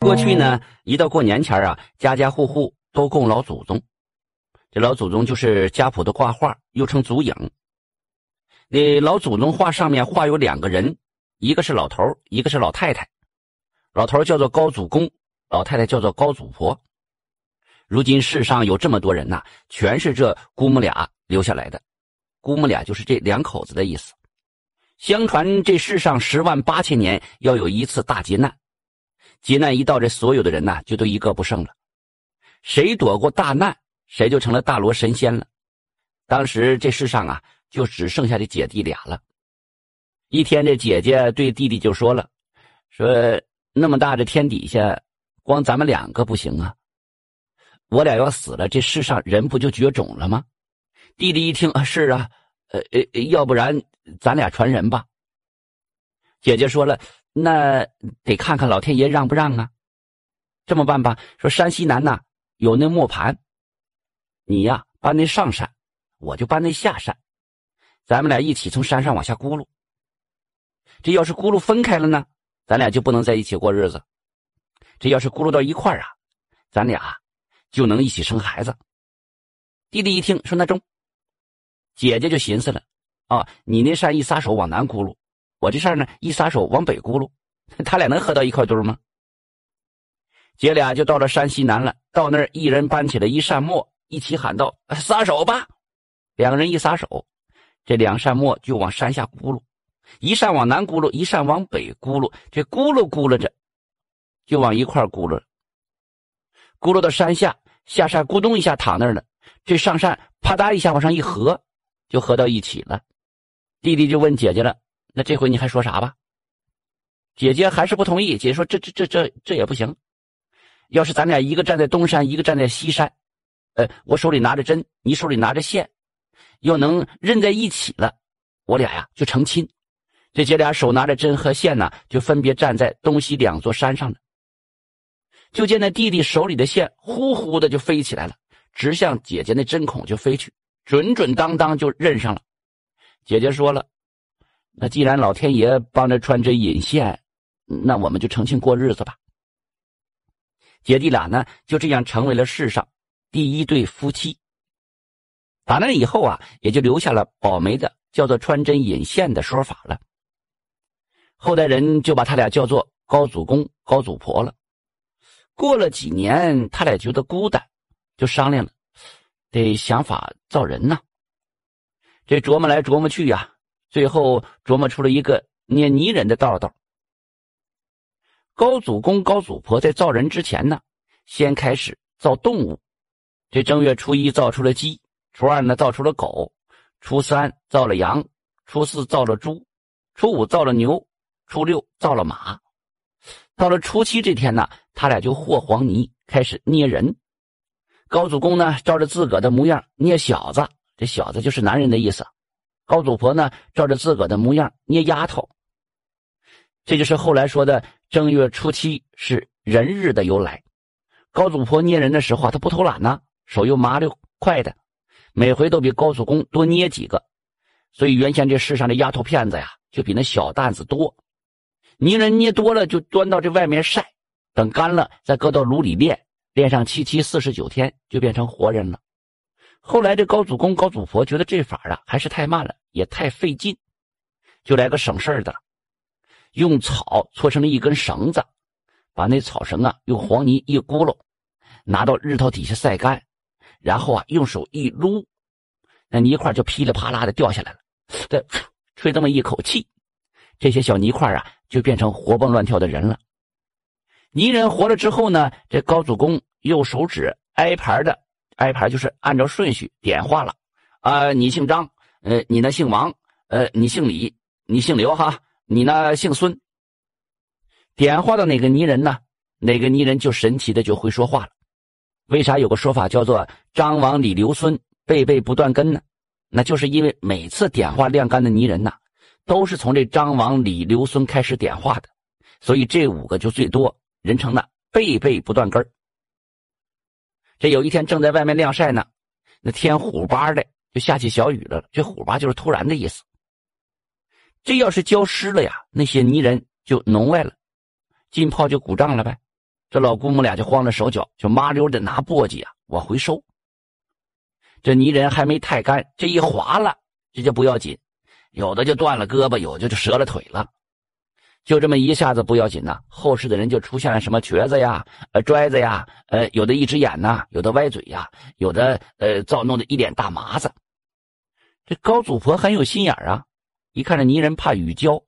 过去呢，一到过年前啊，家家户户都供老祖宗。这老祖宗就是家谱的挂画，又称祖影。那老祖宗画上面画有两个人，一个是老头，一个是老太太。老头叫做高祖公，老太太叫做高祖婆。如今世上有这么多人呐，全是这姑母俩留下来的。姑母俩就是这两口子的意思。相传这世上十万八千年要有一次大劫难。劫难一到，这所有的人呐，就都一个不剩了。谁躲过大难，谁就成了大罗神仙了。当时这世上啊，就只剩下这姐弟俩了。一天，这姐姐对弟弟就说了：“说那么大这天底下，光咱们两个不行啊。我俩要死了，这世上人不就绝种了吗？”弟弟一听啊，是啊，呃呃，要不然咱俩传人吧。姐姐说了。那得看看老天爷让不让啊！这么办吧，说山西南呐有那磨盘，你呀搬那上山，我就搬那下山，咱们俩一起从山上往下轱辘。这要是轱辘分开了呢，咱俩就不能在一起过日子；这要是轱辘到一块儿啊，咱俩就能一起生孩子。弟弟一听说那中，姐姐就寻思了：啊，你那山一撒手往南轱辘。我这事儿呢，一撒手往北轱辘，他俩能合到一块堆吗？姐俩就到了山西南了，到那儿一人搬起了一扇磨，一起喊道：“撒手吧！”两个人一撒手，这两扇磨就往山下轱辘，一扇往南轱辘，一扇往北轱辘，这轱辘轱辘着，就往一块轱辘了。轱辘到山下，下扇咕咚一下躺那儿了，这上扇啪嗒一下往上一合，就合到一起了。弟弟就问姐姐了。那这回你还说啥吧？姐姐还是不同意。姐姐说：“这这这这这也不行。要是咱俩一个站在东山，一个站在西山，呃，我手里拿着针，你手里拿着线，要能认在一起了，我俩呀就成亲。这姐俩手拿着针和线呢，就分别站在东西两座山上了。就见那弟弟手里的线呼呼的就飞起来了，直向姐姐那针孔就飞去，准准当当就认上了。姐姐说了。”那既然老天爷帮着穿针引线，那我们就成亲过日子吧。姐弟俩呢就这样成为了世上第一对夫妻。打那以后啊，也就留下了保媒的叫做穿针引线的说法了。后代人就把他俩叫做高祖公、高祖婆了。过了几年，他俩觉得孤单，就商量了，得想法造人呐。这琢磨来琢磨去呀。最后琢磨出了一个捏泥人的道道。高祖公、高祖婆在造人之前呢，先开始造动物。这正月初一造出了鸡，初二呢造出了狗，初三造了羊，初四造了猪，初五造了牛，初六造了马。到了初七这天呢，他俩就和黄泥开始捏人。高祖公呢照着自个的模样捏小子，这小子就是男人的意思。高祖婆呢，照着自个的模样捏丫头，这就是后来说的正月初七是人日的由来。高祖婆捏人的时候啊，她不偷懒呢，手又麻溜快的，每回都比高祖公多捏几个，所以原先这世上的丫头片子呀，就比那小担子多。泥人捏多了，就端到这外面晒，等干了再搁到炉里炼，炼上七七四十九天，就变成活人了。后来这高祖公、高祖婆觉得这法啊还是太慢了。也太费劲，就来个省事的，用草搓成了一根绳子，把那草绳啊用黄泥一咕噜，拿到日头底下晒干，然后啊用手一撸，那泥块就噼里啪啦的掉下来了。这吹这么一口气，这些小泥块啊就变成活蹦乱跳的人了。泥人活了之后呢，这高祖公用手指挨排的挨排，就是按照顺序点化了啊，你姓张。呃，你呢姓王，呃，你姓李，你姓刘哈，你呢姓孙。点化到哪个泥人呢？哪个泥人就神奇的就会说话了。为啥有个说法叫做张王李刘孙辈辈不断根呢？那就是因为每次点化晾干的泥人呐，都是从这张王李刘孙开始点化的，所以这五个就最多，人称呢辈辈不断根这有一天正在外面晾晒呢，那天虎巴的。就下起小雨了，这虎吧就是突然的意思。这要是浇湿了呀，那些泥人就脓歪了，浸泡就鼓胀了呗。这老姑母俩就慌了手脚，就麻溜的拿簸箕啊往回收。这泥人还没太干，这一滑了，这就不要紧，有的就断了胳膊，有的就折了腿了。就这么一下子不要紧呐，后世的人就出现了什么瘸子呀、呃拽子呀、呃有的一只眼呐，有的歪嘴呀，有的呃造弄的一脸大麻子。这高祖婆很有心眼啊，一看这泥人怕雨浇，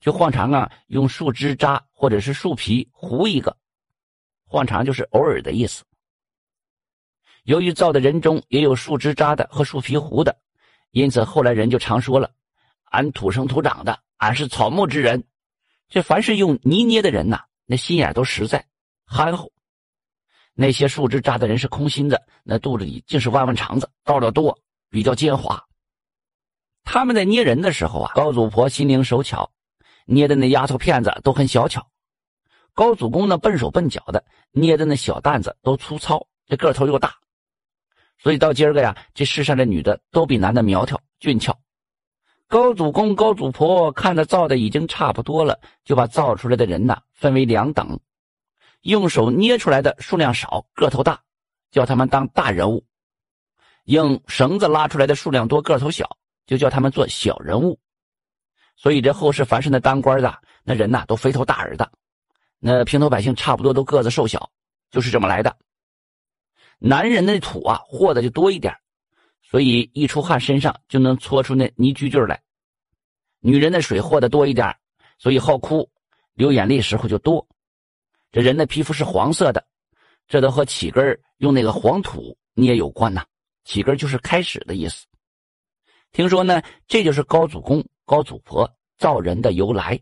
就换常啊用树枝扎或者是树皮糊一个，换常就是偶尔的意思。由于造的人中也有树枝扎的和树皮糊的，因此后来人就常说了：“俺土生土长的，俺是草木之人。”这凡是用泥捏的人呐，那心眼都实在，憨厚；那些树枝扎的人是空心的，那肚子里竟是弯弯肠子，道道多，比较奸猾。他们在捏人的时候啊，高祖婆心灵手巧，捏的那丫头片子都很小巧；高祖公呢笨手笨脚的，捏的那小担子都粗糙，这个头又大。所以到今儿个呀，这世上的女的都比男的苗条俊俏。高祖公、高祖婆看着造的已经差不多了，就把造出来的人呐分为两等，用手捏出来的数量少、个头大，叫他们当大人物；用绳子拉出来的数量多、个头小，就叫他们做小人物。所以这后世凡是那当官的那人呐，都肥头大耳的；那平头百姓差不多都个子瘦小，就是这么来的。男人的土啊，和的就多一点。所以一出汗，身上就能搓出那泥聚聚来。女人的水和的多一点，所以好哭，流眼泪时候就多。这人的皮肤是黄色的，这都和起根用那个黄土捏有关呐。起根就是开始的意思。听说呢，这就是高祖公、高祖婆造人的由来。